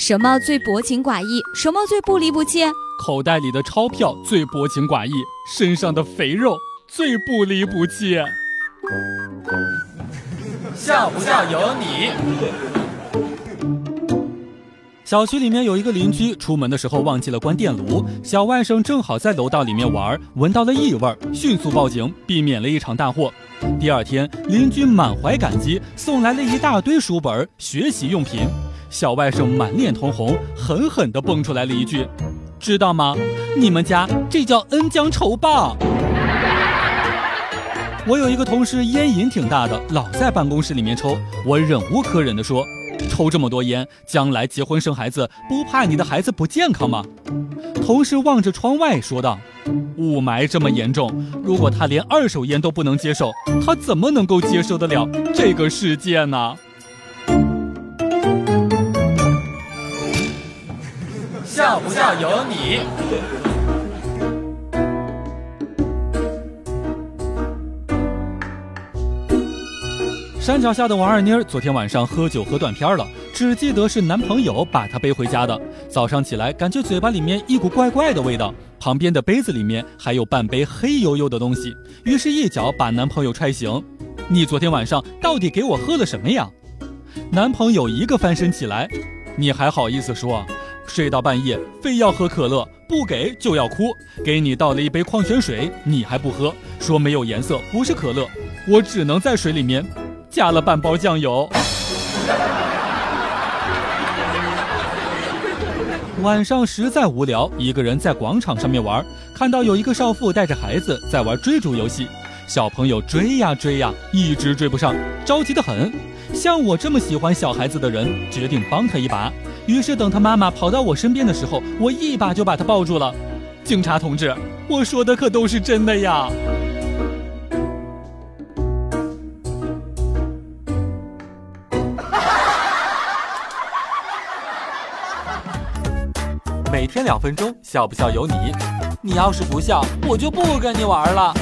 什么最薄情寡义？什么最不离不弃？口袋里的钞票最薄情寡义，身上的肥肉最不离不弃。笑不笑由你。小区里面有一个邻居，出门的时候忘记了关电炉，小外甥正好在楼道里面玩，闻到了异味，迅速报警，避免了一场大祸。第二天，邻居满怀感激，送来了一大堆书本、学习用品。小外甥满脸通红，狠狠地蹦出来了一句：“知道吗？你们家这叫恩将仇报。”我有一个同事烟瘾挺大的，老在办公室里面抽。我忍无可忍地说：“抽这么多烟，将来结婚生孩子，不怕你的孩子不健康吗？”同事望着窗外说道：“雾霾这么严重，如果他连二手烟都不能接受，他怎么能够接受得了这个世界呢？”笑不笑由你。山脚下的王二妮儿昨天晚上喝酒喝断片了，只记得是男朋友把她背回家的。早上起来，感觉嘴巴里面一股怪怪的味道，旁边的杯子里面还有半杯黑黝黝的东西，于是，一脚把男朋友踹醒。你昨天晚上到底给我喝了什么呀？男朋友一个翻身起来，你还好意思说？睡到半夜非要喝可乐，不给就要哭。给你倒了一杯矿泉水，你还不喝，说没有颜色，不是可乐。我只能在水里面。加了半包酱油。晚上实在无聊，一个人在广场上面玩，看到有一个少妇带着孩子在玩追逐游戏，小朋友追呀追呀，一直追不上，着急的很。像我这么喜欢小孩子的人，决定帮他一把。于是等他妈妈跑到我身边的时候，我一把就把他抱住了。警察同志，我说的可都是真的呀。每天两分钟，笑不笑由你。你要是不笑，我就不跟你玩了。